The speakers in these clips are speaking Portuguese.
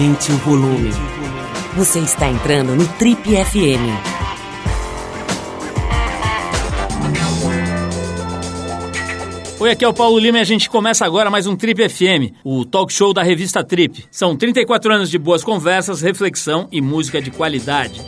Aumente o volume. Você está entrando no Trip FM. Oi, aqui é o Paulo Lima e a gente começa agora mais um Trip FM, o talk show da revista Trip. São 34 anos de boas conversas, reflexão e música de qualidade.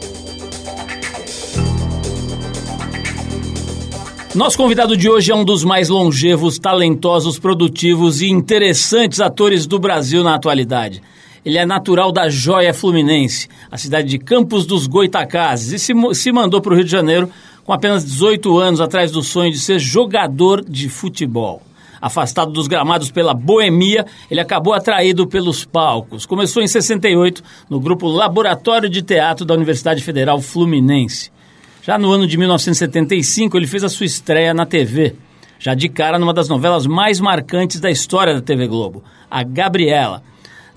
Nosso convidado de hoje é um dos mais longevos, talentosos, produtivos e interessantes atores do Brasil na atualidade. Ele é natural da Joia Fluminense, a cidade de Campos dos Goitacazes, e se, se mandou para o Rio de Janeiro com apenas 18 anos atrás do sonho de ser jogador de futebol. Afastado dos gramados pela boemia, ele acabou atraído pelos palcos. Começou em 68 no grupo Laboratório de Teatro da Universidade Federal Fluminense. Já no ano de 1975, ele fez a sua estreia na TV, já de cara numa das novelas mais marcantes da história da TV Globo, A Gabriela.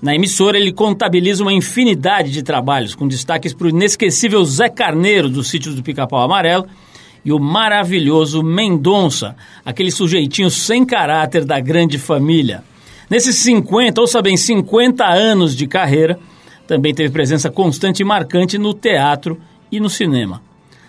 Na emissora, ele contabiliza uma infinidade de trabalhos, com destaques para o inesquecível Zé Carneiro, do Sítio do Pica-Pau Amarelo, e o maravilhoso Mendonça, aquele sujeitinho sem caráter da grande família. Nesses 50, ouça bem, 50 anos de carreira, também teve presença constante e marcante no teatro e no cinema.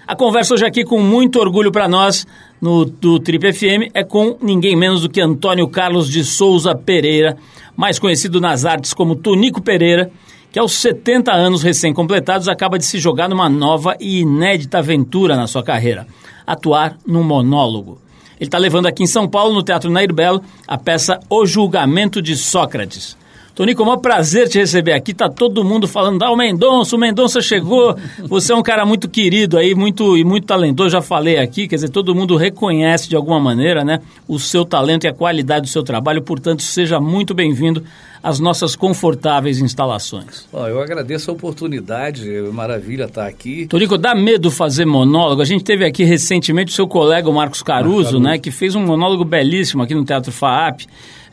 A conversa hoje aqui com muito orgulho para nós no do Trip FM é com ninguém menos do que Antônio Carlos de Souza Pereira, mais conhecido nas artes como Tonico Pereira, que aos 70 anos recém-completados acaba de se jogar numa nova e inédita aventura na sua carreira, atuar num monólogo. Ele está levando aqui em São Paulo, no Teatro Nair Belo, a peça O Julgamento de Sócrates. Tonico, é um prazer te receber aqui. Tá todo mundo falando, ah, o Mendonça, o Mendonça chegou. Você é um cara muito querido aí, muito e muito talentoso, já falei aqui, quer dizer, todo mundo reconhece de alguma maneira, né, o seu talento e a qualidade do seu trabalho, portanto, seja muito bem-vindo às nossas confortáveis instalações. Oh, eu agradeço a oportunidade, é maravilha estar aqui. Tonico, dá medo fazer monólogo? A gente teve aqui recentemente o seu colega, o Marcos Caruso, Caruso. né, que fez um monólogo belíssimo aqui no Teatro FAAP.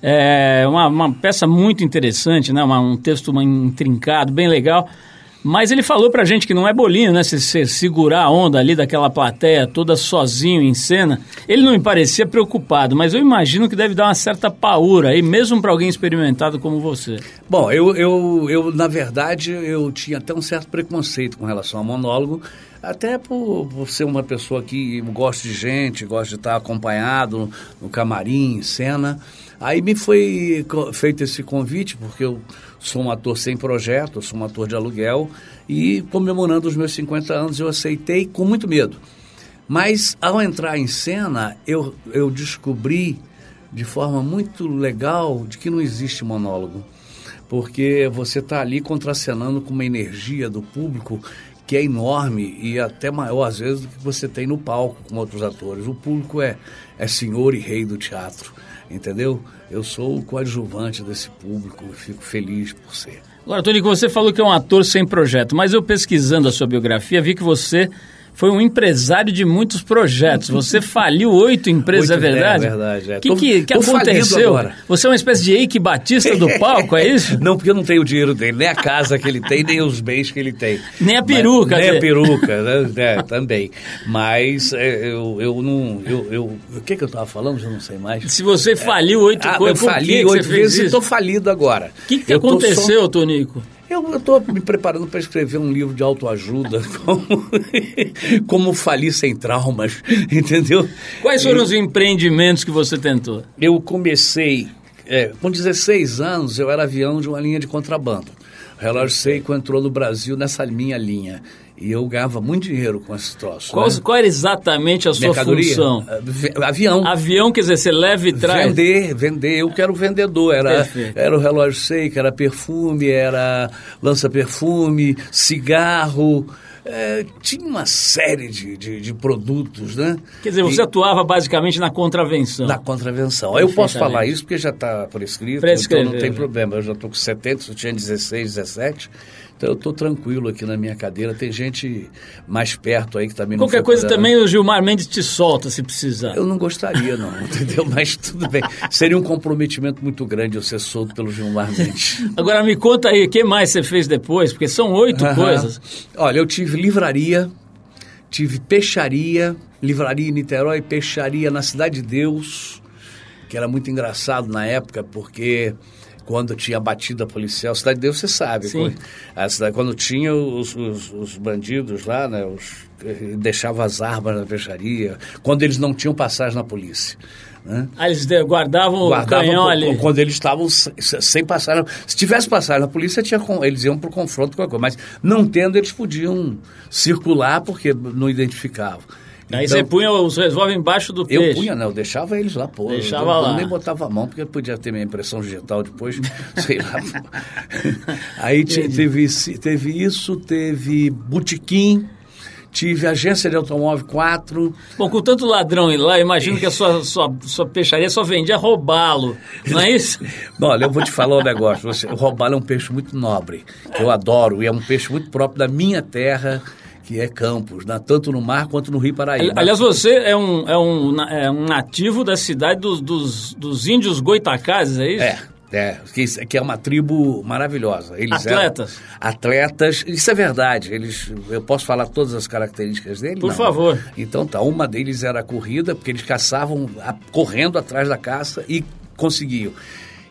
É uma, uma peça muito interessante, né? Uma, um texto intrincado, bem legal. Mas ele falou pra gente que não é bolinho, né? Se você segurar a onda ali daquela plateia toda sozinho em cena. Ele não me parecia preocupado, mas eu imagino que deve dar uma certa paura aí, mesmo para alguém experimentado como você. Bom, eu, eu, eu, na verdade, eu tinha até um certo preconceito com relação ao monólogo, até por, por ser uma pessoa que gosta de gente, gosta de estar acompanhado no, no camarim, em cena. Aí me foi feito esse convite, porque eu sou um ator sem projeto, sou um ator de aluguel, e comemorando os meus 50 anos eu aceitei com muito medo. Mas ao entrar em cena, eu, eu descobri de forma muito legal de que não existe monólogo. Porque você está ali contracenando com uma energia do público que é enorme e até maior às vezes do que você tem no palco com outros atores. O público é, é senhor e rei do teatro entendeu? Eu sou o coadjuvante desse público fico feliz por ser. Agora, Tonico, você falou que é um ator sem projeto, mas eu pesquisando a sua biografia vi que você foi um empresário de muitos projetos. Você faliu oito empresas, oito, é verdade? É verdade. É. O que, tô, que, que aconteceu? Você é uma espécie de Eike Batista do palco, é isso? Não, porque eu não tenho o dinheiro dele, nem a casa que ele tem, nem os bens que ele tem. Nem a peruca. Mas, nem a peruca, né? é, também. Mas é, eu, eu não... Eu, eu, o que, que eu estava falando? Já não sei mais. Se você faliu oito ah, coisas, eu fali oito vezes e estou falido agora. O que, que aconteceu, só... Tonico? Eu estou me preparando para escrever um livro de autoajuda, como, como falir sem traumas, entendeu? Quais foram eu, os empreendimentos que você tentou? Eu comecei, é, com 16 anos, eu era avião de uma linha de contrabando. O Relógio Seiko entrou no Brasil nessa minha linha. E eu ganhava muito dinheiro com esse troço. Qual, né? qual era exatamente a sua Mercadoria? função? Avião. Avião, quer dizer, você leva e traz? Vender, vender. Eu quero vendedor. Era, era o relógio seco, era perfume, era lança-perfume, cigarro. É, tinha uma série de, de, de, produtos, né? Quer dizer, você e, atuava basicamente na contravenção. Na contravenção. Eu posso falar isso porque já está prescrito, então não tem problema. Eu já estou com 70, eu tinha 16, 17. Então eu estou tranquilo aqui na minha cadeira. Tem gente mais perto aí que também não Qualquer coisa também o Gilmar Mendes te solta se precisar. Eu não gostaria, não, entendeu? Mas tudo bem. Seria um comprometimento muito grande eu ser solto pelo Gilmar Mendes. Agora me conta aí, o que mais você fez depois? Porque são oito coisas. Olha, eu tive livraria, tive peixaria, livraria em Niterói, peixaria na Cidade de Deus, que era muito engraçado na época, porque quando tinha batida policial, Cidade de Deus você sabe, Sim. a cidade, quando tinha os, os, os bandidos lá, né, os, eh, deixava as armas na peixaria, quando eles não tinham passagem na polícia. Né? Ah, eles de- guardavam, o Guardavam canhão ali. quando eles estavam se- se- sem passar. Se tivesse passagem na polícia, tinha, eles iam para o confronto com a coisa. Mas não tendo, eles podiam circular porque não identificavam. Aí Então, você punha os revólver embaixo do eu peixe. punha, não, eu deixava eles lá, pô. Deixava eu, eu lá. nem botava a mão, porque podia ter minha impressão digital depois, sei lá. Aí teve, teve isso, teve botequim, tive agência de automóvel 4. Bom, com tanto ladrão ir lá, imagino que a sua, sua, sua peixaria só vendia roubá-lo, não é isso? Olha, eu vou te falar um negócio. Você, o robalo é um peixe muito nobre, que eu adoro, e é um peixe muito próprio da minha terra, que é Campos, né? tanto no mar quanto no Rio Paraíba. Aliás, você é um, é um, na- é um nativo da cidade dos, dos, dos índios goitacazes, é isso? É, é, que, que é uma tribo maravilhosa. Eles eram Atletas. atletas, isso é verdade. Eles, eu posso falar todas as características dele? Por Não. favor. Então tá, uma deles era a corrida, porque eles caçavam a- correndo atrás da caça e conseguiam.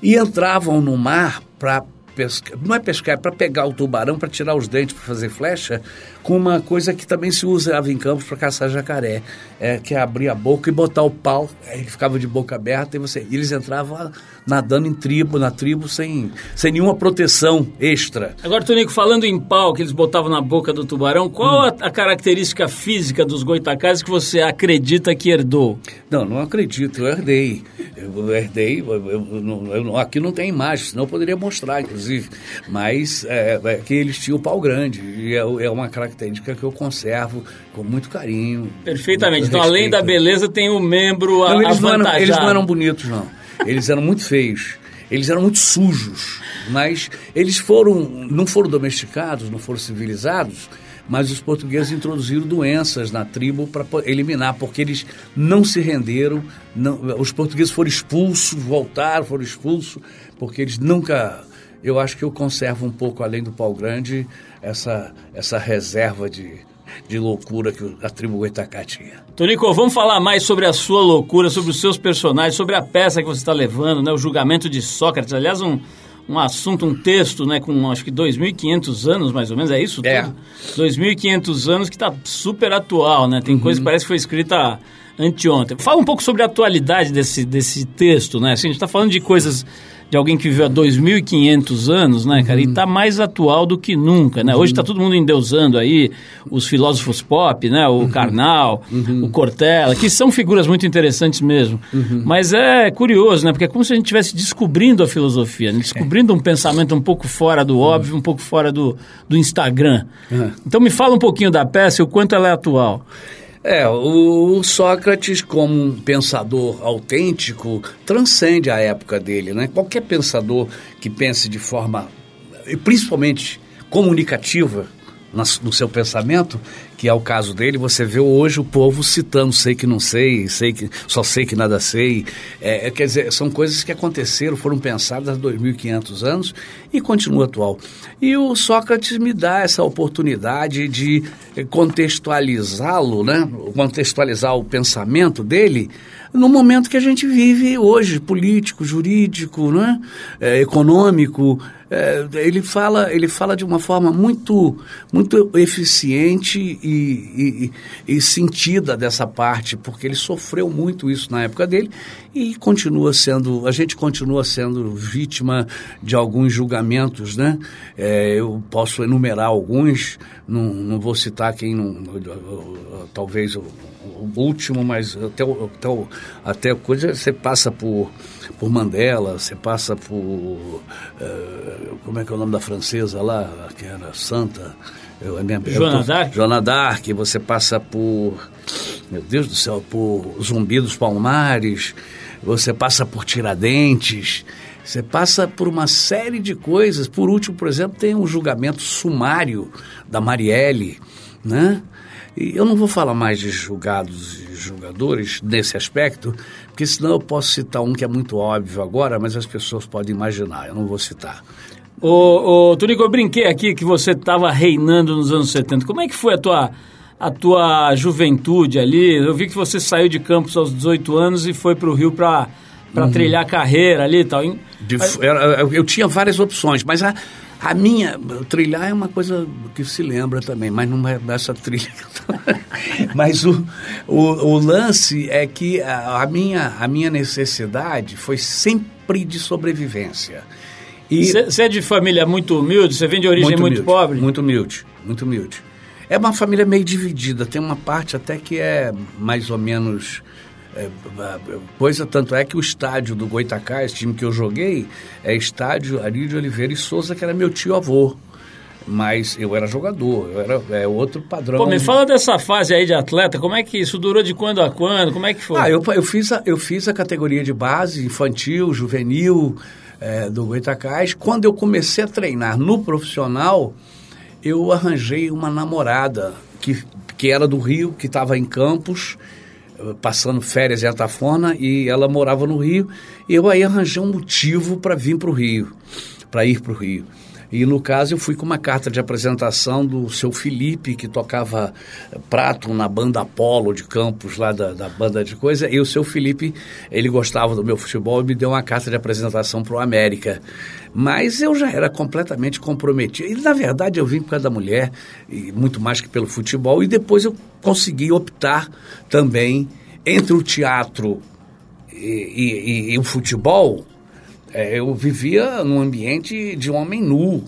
E entravam no mar para pescar, não é pescar, é para pegar o tubarão, para tirar os dentes, para fazer flecha, com uma coisa que também se usava em campos para caçar jacaré, é, que é abrir a boca e botar o pau, ele ficava de boca aberta e você, e eles entravam nadando em tribo, na tribo sem, sem nenhuma proteção extra. Agora, Tonico, falando em pau que eles botavam na boca do tubarão, qual a, a característica física dos goitacazes que você acredita que herdou? Não, não acredito, eu herdei. Eu herdei, eu, eu eu aqui não tem imagem, senão eu poderia mostrar, inclusive. Mas é, é que eles tinham o pau grande, e é, é uma característica que eu conservo com muito carinho. Perfeitamente. muito Então, além da beleza, tem o membro a- Não, eles, não eram, eles não eram bonitos, não. Eles eram muito feios. Eles eram muito sujos. Mas eles foram, não foram domesticados, não foram civilizados, mas os portugueses introduziram doenças na tribo para eliminar, porque eles não se renderam. Não, os portugueses foram expulsos, voltaram, foram expulsos, porque eles nunca. Eu acho que eu conservo um pouco, além do pau grande, essa, essa reserva de, de loucura que a tribo Goitacá tinha. Tonico, vamos falar mais sobre a sua loucura, sobre os seus personagens, sobre a peça que você está levando, né? O julgamento de Sócrates. Aliás, um, um assunto, um texto, né? Com acho que 2.500 anos, mais ou menos, é isso? É. tudo? 2.500 anos que está super atual, né? Tem coisa que parece que foi escrita anteontem. Fala um pouco sobre a atualidade desse, desse texto, né? Assim, a gente está falando de coisas de alguém que viveu há 2.500 anos, né, cara? E está mais atual do que nunca, né? Hoje está todo mundo endeusando aí os filósofos pop, né? O Karnal, o Cortella, que são figuras muito interessantes mesmo. Mas é curioso, né? Porque é como se a gente estivesse descobrindo a filosofia, né? descobrindo um pensamento um pouco fora do óbvio, um pouco fora do, do Instagram. Uhum. Então me fala um pouquinho da peça e o quanto ela é atual. É, o Sócrates, como um pensador autêntico, transcende a época dele, né? Qualquer pensador que pense de forma, principalmente comunicativa, no seu pensamento, que é o caso dele, você vê hoje o povo citando sei que não sei, sei que só sei que nada sei. É, é, quer dizer, são coisas que aconteceram, foram pensadas há 2.500 anos e continua atual. E o Sócrates me dá essa oportunidade de contextualizá-lo, né? contextualizar o pensamento dele no momento que a gente vive hoje, político, jurídico, né? É, econômico. É, ele, fala, ele fala de uma forma muito, muito eficiente e, e, e sentida dessa parte, porque ele sofreu muito isso na época dele e continua sendo, a gente continua sendo vítima de alguns julgamentos, né? É, eu posso enumerar alguns, não, não vou citar quem, não, talvez o, o último, mas até, o- até, o- até coisa, você passa por, por Mandela, você passa por, eh, como é que é o nome da francesa lá, que era santa? Eu, a minha, eu Joana tô- d'Arc? Joana d'Arc, você passa por, meu Deus do céu, por Zumbi dos Palmares, você passa por Tiradentes, você passa por uma série de coisas. Por último, por exemplo, tem um julgamento sumário da Marielle, né? E eu não vou falar mais de julgados e julgadores nesse aspecto, porque senão eu posso citar um que é muito óbvio agora, mas as pessoas podem imaginar, eu não vou citar. Ô, ô Tonico, eu brinquei aqui que você estava reinando nos anos 70. Como é que foi a tua, a tua juventude ali? Eu vi que você saiu de Campos aos 18 anos e foi para o Rio para para uhum. trilhar carreira ali e tal. De, eu, eu tinha várias opções, mas a, a minha, trilhar é uma coisa que se lembra também, mas não é dessa trilha. mas o, o, o, lance é que a, a, minha, a minha necessidade foi sempre de sobrevivência. Você é de família muito humilde? Você vem de origem muito, muito humilde, pobre? Muito humilde, muito humilde. É uma família meio dividida, tem uma parte até que é mais ou menos é, coisa tanto é que o estádio do Goitacá, esse time que eu joguei, é estádio de Oliveira e Souza, que era meu tio avô. Mas eu era jogador, eu era é, outro padrão. Pô, me fala dessa fase aí de atleta, como é que isso durou de quando a quando? Como é que foi? Ah, eu, eu, fiz, a, eu fiz a categoria de base, infantil, juvenil, é, do Goitacás. Quando eu comecei a treinar no profissional, eu arranjei uma namorada que, que era do Rio, que estava em Campos passando férias em Atafona e ela morava no Rio. E eu aí arranjei um motivo para vir para o Rio, para ir para o Rio. E no caso eu fui com uma carta de apresentação do seu Felipe, que tocava prato na banda Apolo de Campos, lá da, da banda de coisa. E o seu Felipe, ele gostava do meu futebol e me deu uma carta de apresentação para o América. Mas eu já era completamente comprometido. E na verdade eu vim por causa da mulher, e muito mais que pelo futebol. E depois eu consegui optar também entre o teatro e, e, e o futebol é, eu vivia num ambiente de homem nu.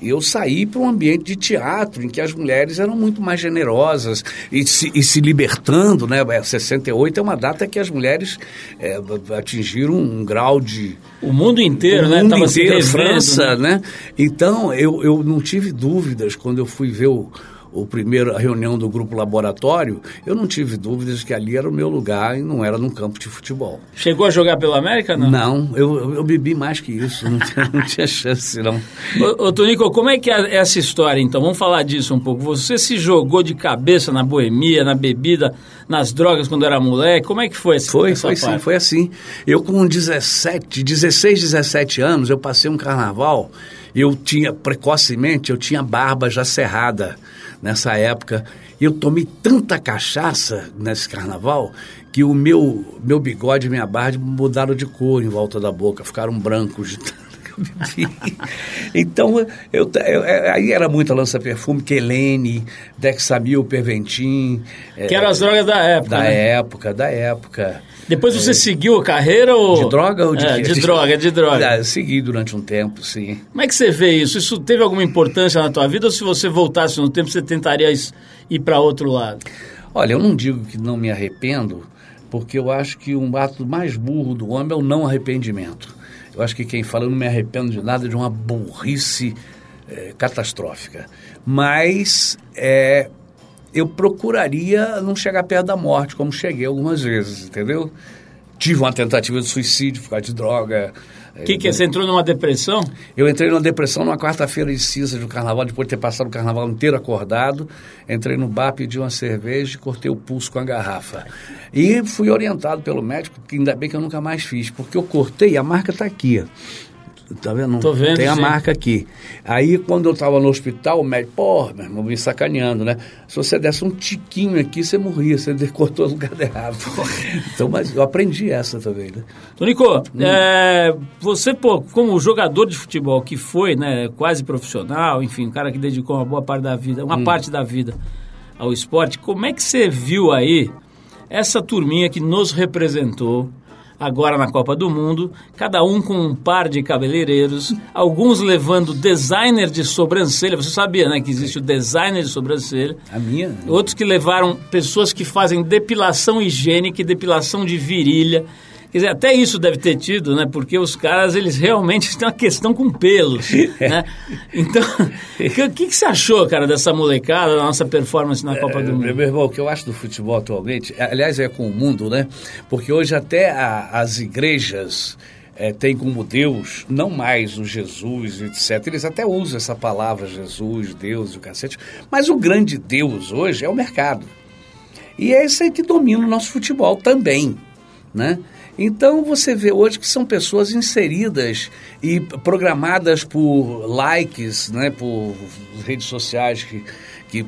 E eu saí para um ambiente de teatro em que as mulheres eram muito mais generosas e se, e se libertando, né? 68 é uma data que as mulheres é, atingiram um grau de... O mundo inteiro, o né? mundo inteiro, França, né? né? Então, eu, eu não tive dúvidas quando eu fui ver o, o primeiro, a reunião do grupo laboratório, eu não tive dúvidas que ali era o meu lugar e não era num campo de futebol. Chegou a jogar pela América, não? Não, eu, eu bebi mais que isso, não tinha, não tinha chance, não. Ô, ô Tonico, como é que é essa história, então? Vamos falar disso um pouco. Você se jogou de cabeça na boemia, na bebida, nas drogas quando era moleque? Como é que foi essa Foi, foi sim, foi assim. Eu com 17, 16, 17 anos, eu passei um carnaval, eu tinha, precocemente, eu tinha barba já cerrada nessa época. Eu tomei tanta cachaça nesse carnaval que o meu, meu bigode e minha barba mudaram de cor em volta da boca, ficaram brancos de tanto que eu bebi. então, eu, eu, é, aí era muita lança-perfume, Quelene, Dexamil, Perventim. Que é, eram as drogas da época. Da né? época, da época. Depois você é, seguiu a carreira ou... De droga ou de... É, de droga, de droga. Ah, segui durante um tempo, sim. Como é que você vê isso? Isso teve alguma importância na tua vida ou se você voltasse no tempo você tentaria ir para outro lado? Olha, eu não digo que não me arrependo, porque eu acho que um ato mais burro do homem é o não arrependimento. Eu acho que quem fala eu não me arrependo de nada de uma burrice é, catastrófica. Mas é, eu procuraria não chegar perto da morte, como cheguei algumas vezes, entendeu? Tive uma tentativa de suicídio por causa de droga. O que, que é? Você entrou numa depressão? Eu entrei numa depressão numa quarta-feira de cinza do carnaval, depois de ter passado o carnaval inteiro acordado. Entrei no bar, pedi uma cerveja e cortei o pulso com a garrafa. E fui orientado pelo médico, que ainda bem que eu nunca mais fiz, porque eu cortei, a marca está aqui. Tá vendo? Tô vendo. Tem a marca aqui. Aí, quando eu estava no hospital, o médico, pô, meu irmão, me sacaneando, né? Se você desse um tiquinho aqui, você morria, você cortou o lugar errado. então, mas eu aprendi essa também, né? Tonico, hum. é, você, pô, como jogador de futebol que foi, né, quase profissional, enfim, um cara que dedicou uma boa parte da vida, uma hum. parte da vida ao esporte, como é que você viu aí essa turminha que nos representou, agora na Copa do Mundo, cada um com um par de cabeleireiros, alguns levando designer de sobrancelha. Você sabia, né, que existe o designer de sobrancelha? A minha? Outros que levaram pessoas que fazem depilação higiênica e depilação de virilha. Quer dizer, até isso deve ter tido, né? Porque os caras, eles realmente têm uma questão com pelos, né? Então, o que, que, você achou, cara, dessa molecada, da nossa performance na Copa é, do Mundo? Meu irmão, o que eu acho do futebol atualmente, aliás, é com o mundo, né? Porque hoje até a, as igrejas... É, têm como Deus, não mais o Jesus, etc. Eles até usam essa palavra Jesus, Deus e o cacete, mas o grande Deus hoje é o mercado. E é esse aí que domina o nosso futebol também, né? Então você vê hoje que são pessoas inseridas e programadas por likes, né, por redes sociais que, que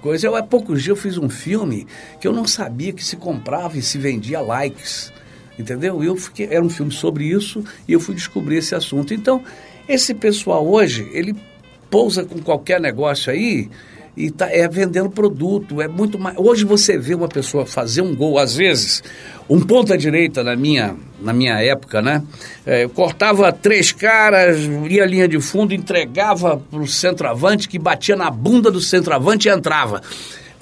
coisa. Eu, há poucos dias eu fiz um filme que eu não sabia que se comprava e se vendia likes. entendeu? Eu fiquei, era um filme sobre isso e eu fui descobrir esse assunto. Então, esse pessoal hoje, ele pousa com qualquer negócio aí e tá, é vendendo produto, é muito mais. Hoje você vê uma pessoa fazer um gol, às vezes, um ponta direita na minha, na minha época, né? É, cortava três caras, ia linha de fundo, entregava para o centroavante que batia na bunda do centroavante e entrava.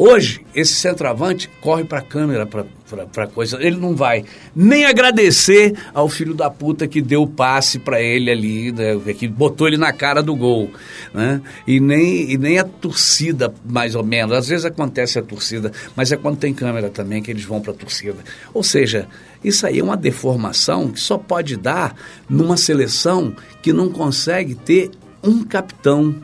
Hoje, esse centroavante corre para a câmera, para coisa. Ele não vai nem agradecer ao filho da puta que deu o passe para ele ali, né, que botou ele na cara do gol. Né? E, nem, e nem a torcida, mais ou menos. Às vezes acontece a torcida, mas é quando tem câmera também que eles vão para a torcida. Ou seja, isso aí é uma deformação que só pode dar numa seleção que não consegue ter um capitão,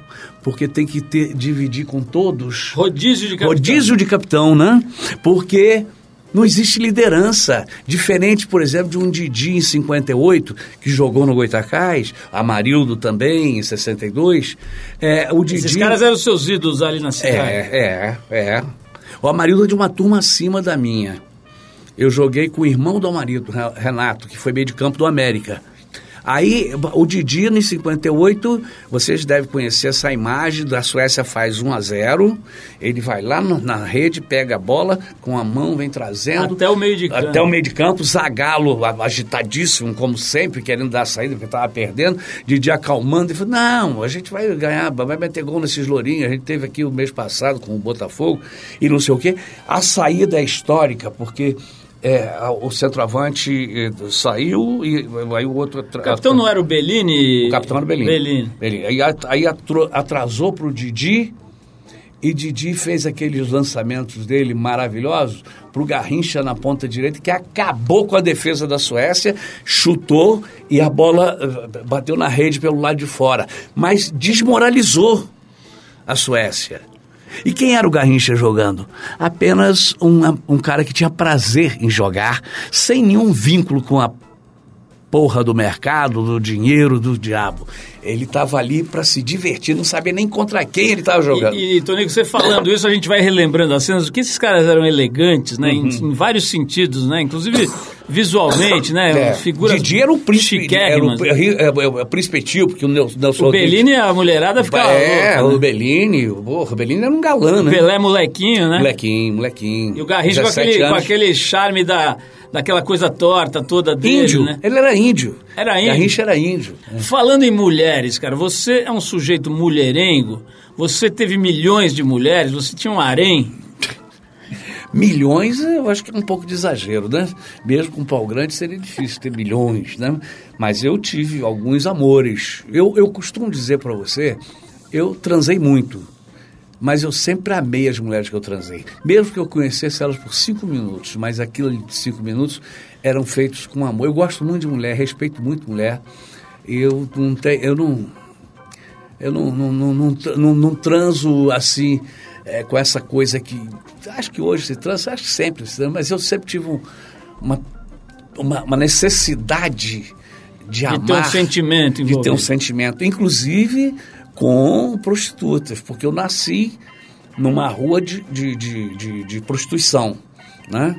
porque tem que ter, dividir com todos. Rodízio de capitão. Rodízio de capitão, né? Porque não existe liderança. Diferente, por exemplo, de um Didi em 58, que jogou no Goitacás, Amarildo também em 62. É, o Didi... Esses caras eram seus ídolos ali na cidade. É, é, é. O Amarildo é de uma turma acima da minha. Eu joguei com o irmão do Amarildo, Renato, que foi meio de campo do América. Aí, o Didi, em 58, vocês devem conhecer essa imagem da Suécia faz 1 a 0 ele vai lá no, na rede, pega a bola, com a mão vem trazendo. Até o meio de campo. Até o meio de campo, Zagalo agitadíssimo, como sempre, querendo dar a saída, porque estava perdendo. Didi acalmando, e falou, não, a gente vai ganhar, vai meter gol nesses lourinhos, a gente teve aqui o mês passado com o Botafogo, e não sei o quê. A saída é histórica, porque é, o centroavante eh, saiu e aí o outro... O capitão não era o Bellini? O capitão era o Bellini. Bellini. Bellini. Aí, aí atrasou para o Didi e Didi fez aqueles lançamentos dele maravilhosos para o Garrincha na ponta direita, que acabou com a defesa da Suécia, chutou e a bola eh, bateu na rede pelo lado de fora. Mas desmoralizou a Suécia. E quem era o Garrincha jogando? Apenas um, um cara que tinha prazer em jogar, sem nenhum vínculo com a porra do mercado, do dinheiro, do diabo. Ele estava ali para se divertir, não sabia nem contra quem ele estava jogando. E, e Tonico, você falando isso, a gente vai relembrando as cenas, que esses caras eram elegantes, né? Uhum. Em, em, vários sentidos, né? Inclusive visualmente, né? É. Figuras Didi era o príncipe, era o, é, é, é, o príncipe tio, porque o Nelson O Bellini, a mulherada ficava É, louca, o né? Bellini, porra, o Bellini era um galã, né? O Pelé molequinho, né? Molequinho, molequinho. E o Garrincha com aquele, com aquele charme da daquela coisa torta toda dele, índio. né? Ele era índio. Era índio. Garrincha era índio. É. Falando em mulheres, cara, você é um sujeito mulherengo, você teve milhões de mulheres, você tinha um harém. Milhões, eu acho que é um pouco de exagero, né? Mesmo com pau grande seria difícil ter milhões, né? Mas eu tive alguns amores. Eu, eu costumo dizer para você, eu transei muito mas eu sempre amei as mulheres que eu transei. Mesmo que eu conhecesse elas por cinco minutos, mas aquilo de cinco minutos eram feitos com amor. Eu gosto muito de mulher, respeito muito mulher. Eu não tenho, eu não, eu não, não, não, não, não transo assim é, com essa coisa que acho que hoje se transa, acho que sempre se transa, mas eu sempre tive uma, uma, uma necessidade de, de amar, ter um sentimento, de ter um sentimento, inclusive com prostitutas, porque eu nasci numa rua de, de, de, de, de prostituição, né?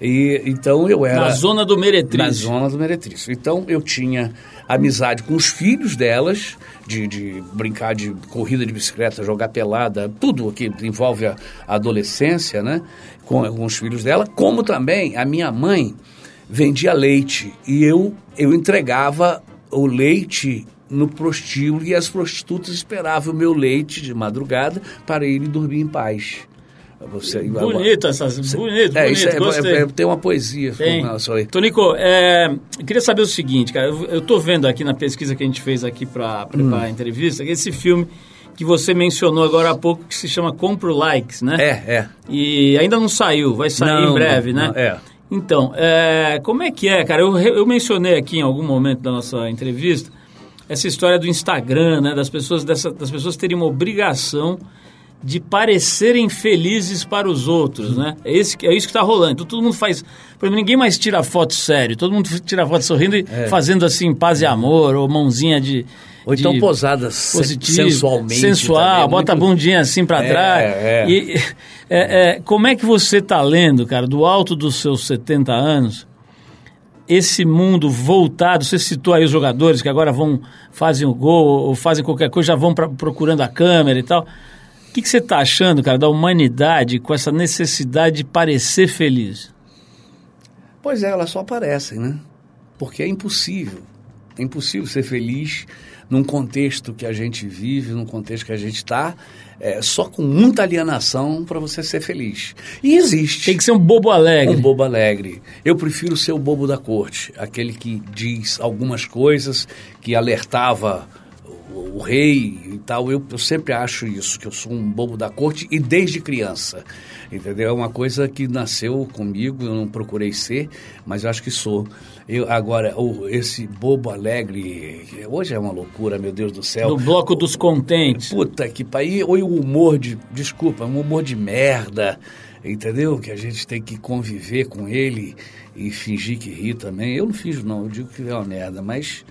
E, então eu era... Na zona do Meretriz. Na zona do Meretriz. Então eu tinha amizade com os filhos delas, de, de brincar de corrida de bicicleta, jogar pelada, tudo que envolve a, adolescência, né? Com, com os filhos dela, como também a minha mãe vendia leite e eu, eu entregava o leite no prostíbulo e as prostitutas esperavam o meu leite de madrugada para ir dormir em paz. Você, bonito essas, você, bonito, é, bonito, isso é, é, tem uma poesia tem. com aí. Tonico, é, eu queria saber o seguinte, cara, eu estou vendo aqui na pesquisa que a gente fez aqui para preparar hum. a entrevista, esse filme que você mencionou agora há pouco, que se chama Compro Likes, né? É, é. E ainda não saiu, vai sair não, em breve, não, né? Não, é. Então, é, como é que é, cara? Eu, eu mencionei aqui em algum momento da nossa entrevista essa história do Instagram, né? Das pessoas, dessa, das pessoas terem uma obrigação de parecerem felizes para os outros, né? É, esse, é isso que está rolando. Então, todo mundo faz... Por exemplo, ninguém mais tira foto sério. Todo mundo tira foto sorrindo e é. fazendo assim, paz e amor, ou mãozinha de... Ou então posadas positivo, sensualmente. Sensual, também, bota muito... a bundinha assim para é, trás. É. E, é, é, como é que você está lendo, cara, do alto dos seus 70 anos, esse mundo voltado, você citou aí os jogadores que agora vão, fazem o gol ou fazem qualquer coisa, já vão pra, procurando a câmera e tal. O que, que você está achando, cara, da humanidade com essa necessidade de parecer feliz? Pois é, elas só aparecem, né? Porque é impossível. É impossível ser feliz num contexto que a gente vive, num contexto que a gente está, é, só com muita alienação para você ser feliz. E existe. Tem que ser um bobo alegre. Um bobo alegre. Eu prefiro ser o bobo da corte, aquele que diz algumas coisas, que alertava o, o rei e tal. Eu, eu sempre acho isso, que eu sou um bobo da corte e desde criança. Entendeu? É uma coisa que nasceu comigo, eu não procurei ser, mas eu acho que sou. Eu, agora, o, esse bobo alegre, hoje é uma loucura, meu Deus do céu. No bloco dos contentes. Puta que pariu, ou o humor de, desculpa, um humor de merda, entendeu? Que a gente tem que conviver com ele e fingir que ri também. Eu não finjo não, eu digo que é uma merda, mas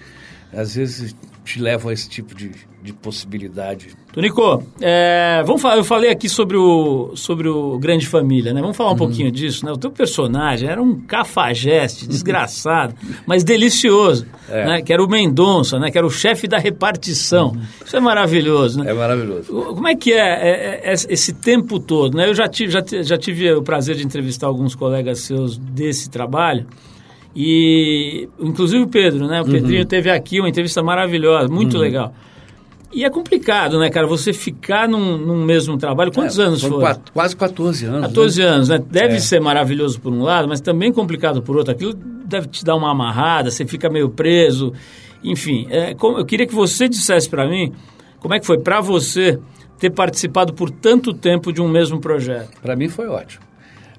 às vezes te levam a esse tipo de, de possibilidade. Tonico, é, vamos falar, eu falei aqui sobre o, sobre o Grande Família, né? Vamos falar um uhum. pouquinho disso, né? O teu personagem era um cafajeste, desgraçado, mas delicioso, é. né? Que era o Mendonça, né? Que era o chefe da repartição. Uhum. Isso é maravilhoso, né? É maravilhoso. Como é que é, é, é, esse tempo todo, né? Eu já tive, já, já tive o prazer de entrevistar alguns colegas seus desse trabalho, e, inclusive o Pedro, né? O uhum. Pedrinho teve aqui uma entrevista maravilhosa, muito uhum. legal. E é complicado, né, cara? Você ficar num, num mesmo trabalho. Quantos é, anos foi? Quatro, quase 14 anos. 14 né? anos, né? Deve é. ser maravilhoso por um lado, mas também complicado por outro. Aquilo deve te dar uma amarrada, você fica meio preso. Enfim, é, como, eu queria que você dissesse para mim como é que foi para você ter participado por tanto tempo de um mesmo projeto. Para mim foi ótimo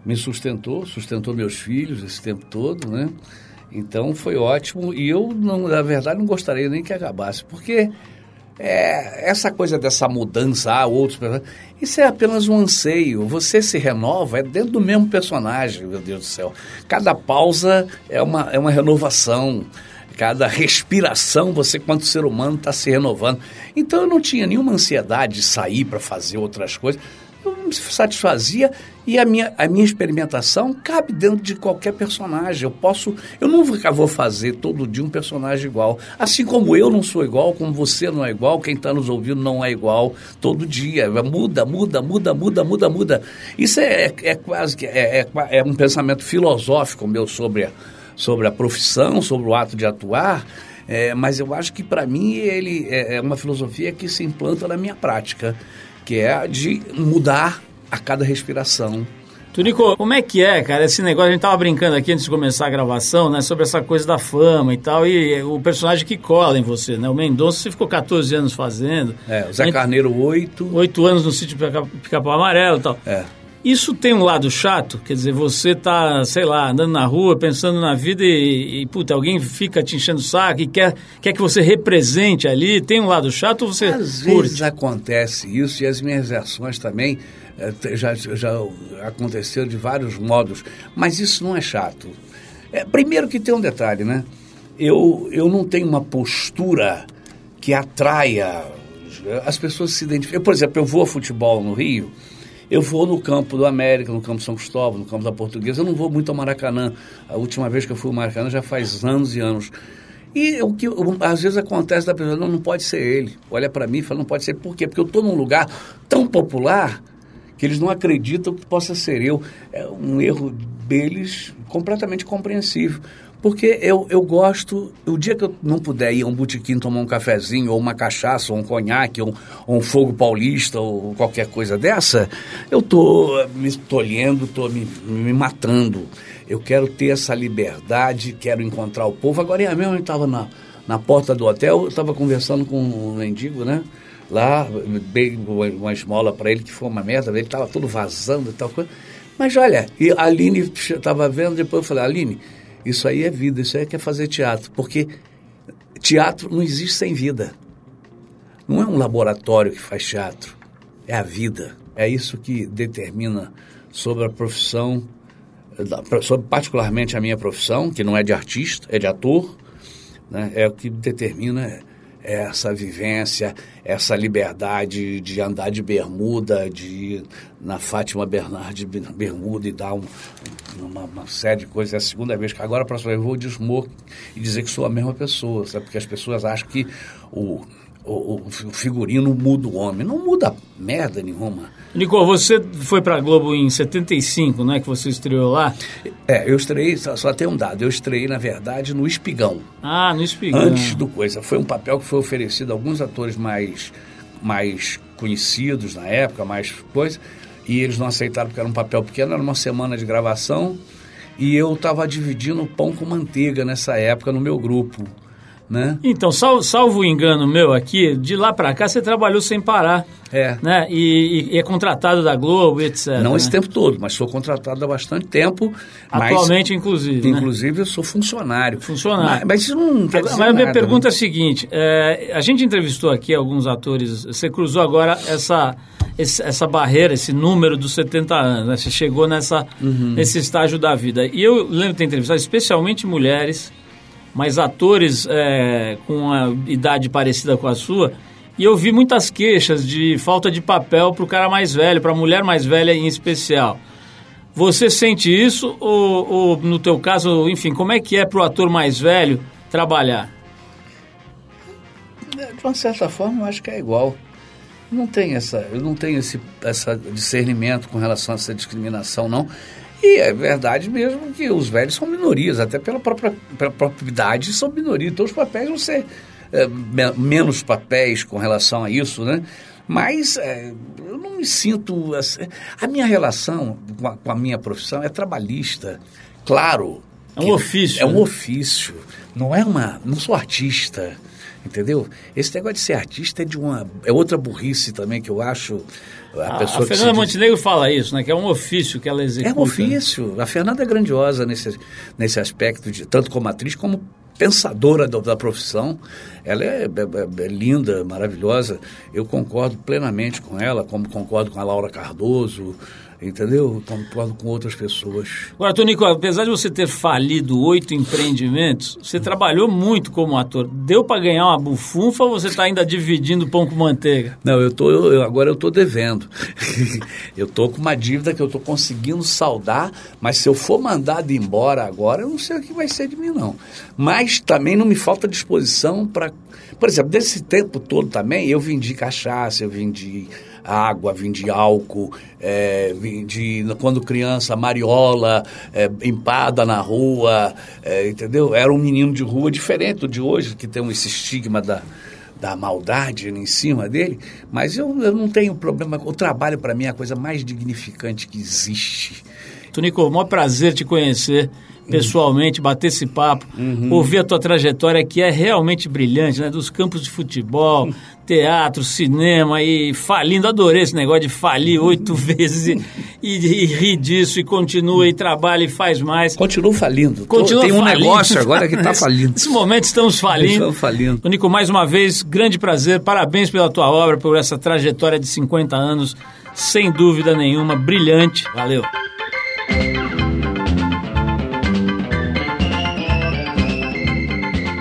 me sustentou, sustentou meus filhos esse tempo todo, né? Então foi ótimo e eu, não, na verdade, não gostaria nem que acabasse, porque é, essa coisa dessa mudança, ah, outros isso é apenas um anseio. Você se renova, é dentro do mesmo personagem, meu Deus do céu. Cada pausa é uma, é uma renovação. Cada respiração, você, quanto ser humano, está se renovando. Então eu não tinha nenhuma ansiedade de sair para fazer outras coisas eu me satisfazia e a minha, a minha experimentação cabe dentro de qualquer personagem. Eu posso, eu nunca vou fazer todo dia um personagem igual. Assim como eu não sou igual, como você não é igual, quem está nos ouvindo não é igual todo dia. Muda, muda, muda, muda, muda, muda. Isso é, é, é quase que é, é, é, um pensamento filosófico meu sobre a, sobre a profissão, sobre o ato de atuar. É, mas eu acho que para mim ele é, é uma filosofia que se implanta na minha prática que é de mudar a cada respiração. Turico, como é que é, cara, esse negócio, a gente tava brincando aqui antes de começar a gravação, né, sobre essa coisa da fama e tal, e o personagem que cola em você, né, o Mendonça você ficou 14 anos fazendo. É, o Zé gente, Carneiro 8. 8 anos no sítio Pica-Pau Amarelo e tal. É. Isso tem um lado chato, quer dizer, você tá, sei lá, andando na rua, pensando na vida e, e puta, alguém fica te enchendo o saco e quer, quer que você represente ali, tem um lado chato você Às curte? vezes acontece isso e as minhas reações também é, já, já aconteceram de vários modos, mas isso não é chato. É, primeiro que tem um detalhe, né? Eu, eu não tenho uma postura que atraia as pessoas se identificam. Por exemplo, eu vou a futebol no Rio, eu vou no campo do América, no campo São Cristóvão, no campo da Portuguesa. Eu não vou muito ao Maracanã. A última vez que eu fui ao Maracanã já faz anos e anos. E o que às vezes acontece da pessoa, não, não pode ser ele. Olha para mim e fala, não pode ser. Por quê? Porque eu estou num lugar tão popular que eles não acreditam que possa ser eu. É um erro deles completamente compreensível. Porque eu, eu gosto, o dia que eu não puder ir a um botequim tomar um cafezinho, ou uma cachaça, ou um conhaque, ou, ou um fogo paulista, ou qualquer coisa dessa, eu estou me tolhendo, estou me, me matando. Eu quero ter essa liberdade, quero encontrar o povo. Agora, eu mesmo estava na, na porta do hotel, eu estava conversando com um mendigo, né? Lá, dei uma esmola para ele, que foi uma merda, ele estava todo vazando e tal coisa. Mas olha, e a Aline estava vendo, depois eu falei, Aline isso aí é vida, isso aí é é fazer teatro, porque teatro não existe sem vida. Não é um laboratório que faz teatro, é a vida. É isso que determina sobre a profissão, sobre particularmente a minha profissão, que não é de artista, é de ator, né? é o que determina essa vivência, essa liberdade de andar de bermuda, de ir na Fátima Bernardes de bermuda e dar um, uma, uma, série de coisas. É a segunda vez que agora, a próxima vez, eu vou de e dizer que sou a mesma pessoa, sabe? Porque as pessoas acham que o, o, o figurino muda o homem. Não muda merda nenhuma. Nicole, você foi para a Globo em 75, não é que você estreou lá? É, eu estreiei, só, só tem um dado, eu estreiei, na verdade, no Espigão. Ah, no Espigão. Antes do Coisa. Foi um papel que foi oferecido a alguns atores mais, mais conhecidos na época, mais coisa, e eles não aceitaram porque era um papel pequeno, era uma semana de gravação, e eu estava dividindo pão com manteiga nessa época no meu grupo. Né? Então, salvo, salvo o engano meu aqui, de lá para cá você trabalhou sem parar. É. Né? E, e, é contratado da Globo, etc. Não né? esse tempo todo, mas sou contratado há bastante tempo. Atualmente, mas, inclusive. Né? Inclusive, né? eu sou funcionário. Funcionário. Mas, mas isso não quer Mas a minha nada, pergunta né? é a seguinte: é, a gente entrevistou aqui alguns atores, você cruzou agora essa, essa barreira, esse número dos 70 anos, né? Você chegou nessa, Uhum. nesse estágio da vida. E eu lembro de ter entrevistado especialmente mulheres mas atores é, com uma idade parecida com a sua, e eu vi muitas queixas de falta de papel para o cara mais velho, para a mulher mais velha em especial. Você sente isso ou, ou, no teu caso, enfim, como é que é para o ator mais velho trabalhar? De uma certa forma, eu acho que é igual. Não tem essa, eu não tenho esse essa discernimento com relação a essa discriminação, não. E é verdade mesmo que os velhos são minorias, até pela própria, pela própria idade são minorias. Então os papéis vão ser é, me, menos papéis com relação a isso, né? Mas é, eu não me sinto. Assim, a minha relação com a, com a, minha profissão é trabalhista. Claro. É um ofício. É um ofício. Não é uma. Não sou artista. Entendeu? Esse negócio de ser artista é de uma. É outra burrice também que eu acho. A, pessoa a Fernanda Montenegro diz... fala isso, né? Que é um ofício que ela executa. É um ofício. A Fernanda é grandiosa nesse, nesse aspecto, de, tanto como atriz como pensadora da, da profissão. Ela é, é, é, linda, maravilhosa. Eu concordo plenamente com ela, como concordo com a Laura Cardoso, entendeu? Concordo com outras pessoas. Agora, Tonico, apesar de você ter falido oito empreendimentos, você trabalhou muito como ator. Deu para ganhar uma bufunfa ou você está ainda dividindo pão com manteiga? Não, eu tô, eu, agora eu estou devendo. eu estou com uma dívida que eu estou conseguindo saldar, mas se eu for mandado embora agora, eu não sei o que vai ser de mim, não. Mas também não me falta disposição para... Por exemplo, desse tempo todo também, eu vendi cachaça, eu vendi água, vendi álcool, é, vendi, quando criança, mariola, é, empada na rua, é, entendeu? Era um menino de rua diferente do de hoje, que tem esse estigma da, da maldade em cima dele, mas eu, eu não tenho problema. O trabalho, para mim, é a coisa mais dignificante que existe. Tonico, o maior prazer te conhecer pessoalmente, bater esse papo, uhum. ouvir a tua trajetória que é realmente brilhante, né? Dos campos de futebol, teatro, cinema e falindo, adorei esse negócio de falir oito vezes e, e, e rir disso e continua e trabalha e faz mais. Continua falindo. Continua Tem um falindo. negócio agora que está falindo. Nesse momento estamos falindo. Estamos falindo. Nico, mais uma vez, grande prazer, parabéns pela tua obra, por essa trajetória de 50 anos, sem dúvida nenhuma, brilhante. Valeu.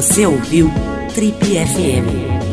Você ouviu Trip FM.